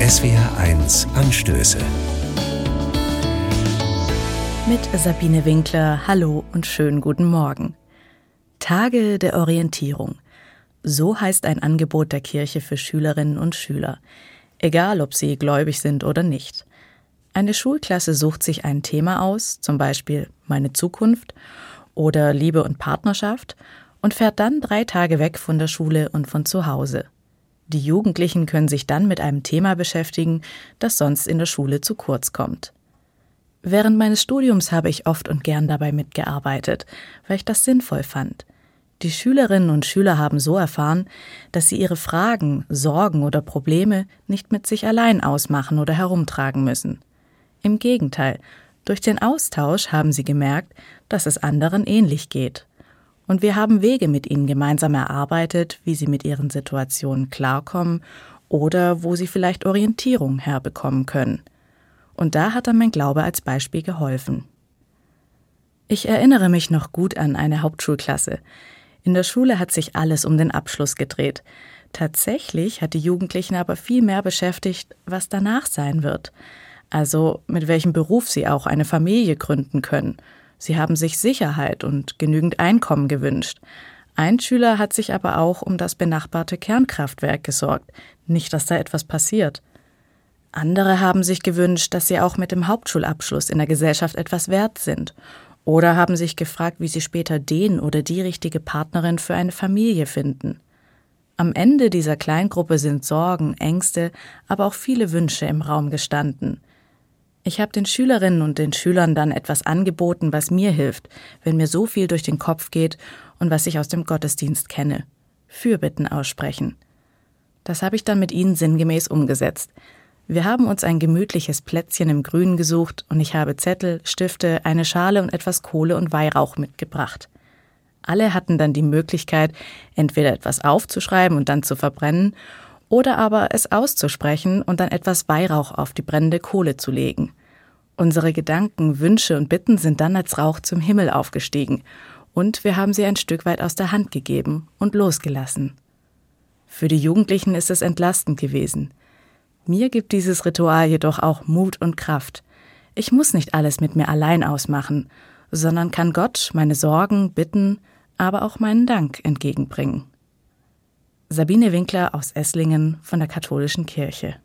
SWR1 Anstöße. Mit Sabine Winkler, hallo und schönen guten Morgen. Tage der Orientierung. So heißt ein Angebot der Kirche für Schülerinnen und Schüler, egal ob sie gläubig sind oder nicht. Eine Schulklasse sucht sich ein Thema aus, zum Beispiel meine Zukunft oder Liebe und Partnerschaft, und fährt dann drei Tage weg von der Schule und von zu Hause. Die Jugendlichen können sich dann mit einem Thema beschäftigen, das sonst in der Schule zu kurz kommt. Während meines Studiums habe ich oft und gern dabei mitgearbeitet, weil ich das sinnvoll fand. Die Schülerinnen und Schüler haben so erfahren, dass sie ihre Fragen, Sorgen oder Probleme nicht mit sich allein ausmachen oder herumtragen müssen. Im Gegenteil, durch den Austausch haben sie gemerkt, dass es anderen ähnlich geht und wir haben Wege mit ihnen gemeinsam erarbeitet, wie sie mit ihren Situationen klarkommen oder wo sie vielleicht Orientierung herbekommen können. Und da hat dann mein Glaube als Beispiel geholfen. Ich erinnere mich noch gut an eine Hauptschulklasse. In der Schule hat sich alles um den Abschluss gedreht. Tatsächlich hat die Jugendlichen aber viel mehr beschäftigt, was danach sein wird. Also mit welchem Beruf sie auch eine Familie gründen können Sie haben sich Sicherheit und genügend Einkommen gewünscht. Ein Schüler hat sich aber auch um das benachbarte Kernkraftwerk gesorgt, nicht dass da etwas passiert. Andere haben sich gewünscht, dass sie auch mit dem Hauptschulabschluss in der Gesellschaft etwas wert sind, oder haben sich gefragt, wie sie später den oder die richtige Partnerin für eine Familie finden. Am Ende dieser Kleingruppe sind Sorgen, Ängste, aber auch viele Wünsche im Raum gestanden. Ich habe den Schülerinnen und den Schülern dann etwas angeboten, was mir hilft, wenn mir so viel durch den Kopf geht und was ich aus dem Gottesdienst kenne. Fürbitten aussprechen. Das habe ich dann mit ihnen sinngemäß umgesetzt. Wir haben uns ein gemütliches Plätzchen im Grünen gesucht und ich habe Zettel, Stifte, eine Schale und etwas Kohle und Weihrauch mitgebracht. Alle hatten dann die Möglichkeit, entweder etwas aufzuschreiben und dann zu verbrennen oder aber es auszusprechen und dann etwas Weihrauch auf die brennende Kohle zu legen. Unsere Gedanken, Wünsche und Bitten sind dann als Rauch zum Himmel aufgestiegen, und wir haben sie ein Stück weit aus der Hand gegeben und losgelassen. Für die Jugendlichen ist es entlastend gewesen. Mir gibt dieses Ritual jedoch auch Mut und Kraft. Ich muss nicht alles mit mir allein ausmachen, sondern kann Gott meine Sorgen, Bitten, aber auch meinen Dank entgegenbringen. Sabine Winkler aus Esslingen von der Katholischen Kirche.